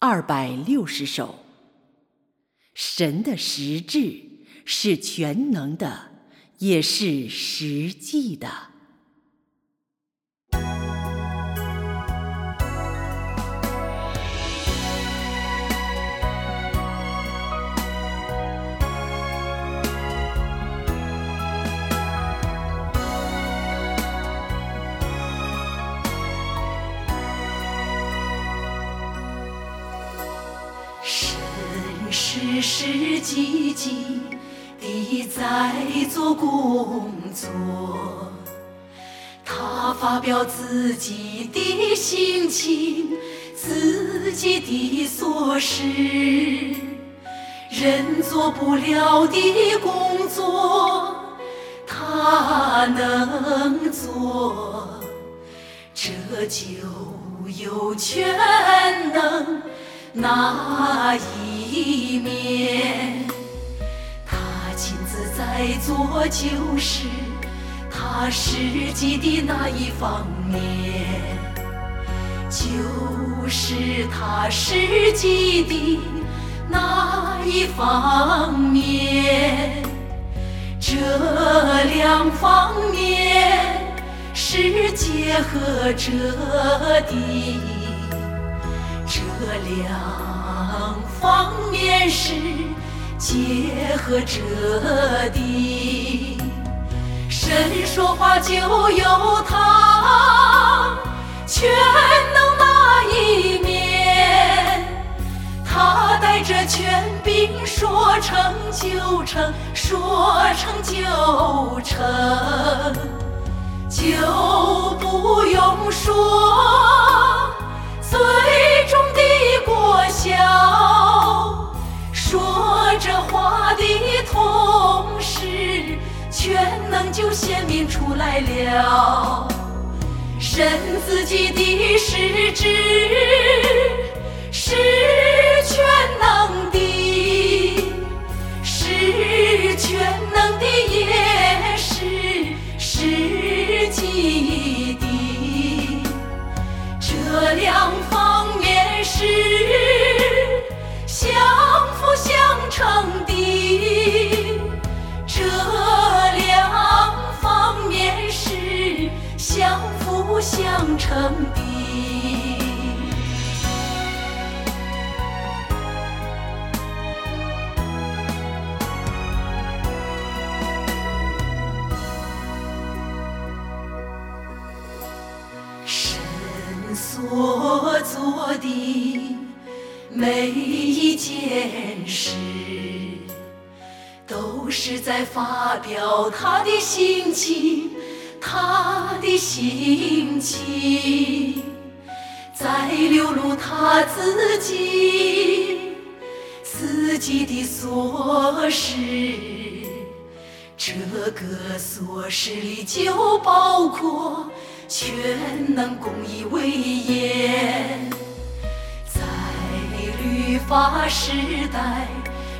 二百六十首。神的实质是全能的，也是实际的。是世积极地在做工作，他发表自己的心情，自己的琐事，人做不了的工作，他能做，这就有全能。那一。面，他亲自在做就是，他实际的那一方面，就是他实际的那一方面，这两方面是结合着的，两。方面是结合着的，神说话就有他全能那一面，他带着权柄说成就成，说成就就显明出来了。神自己的所做的。每一件事都是在发表他的心情，他的心情在流露他自己自己的琐事。这个琐事里就包括全能公义威严。在律法时代，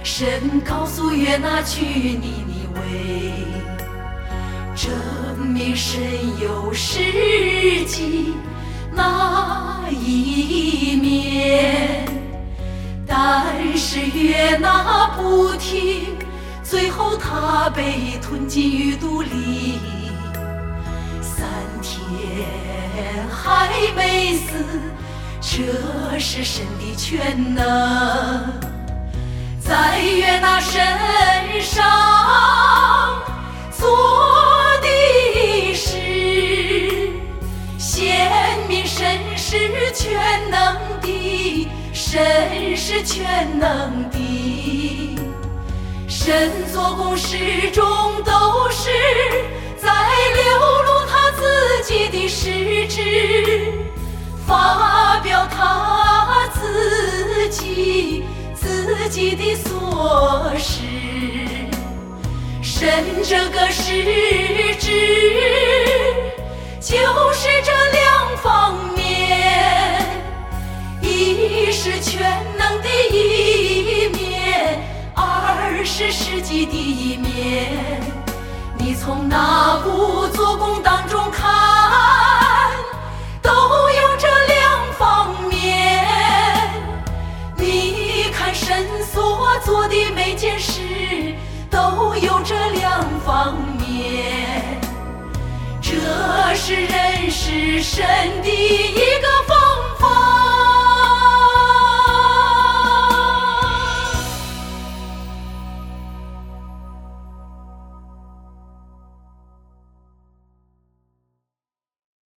神告诉约拿去尼尼微，证明神有实际那一面。但是约拿不听，最后他被吞进鱼肚里，天还没死。这是神的全能，在约拿身上做的事，显明神是全能的，神是全能的，神做工始终都是在流他自己自己的琐事，神这个实质就是这两方面，一是全能的一面，二是实际的一面。你从哪部做工当中是人是神的一个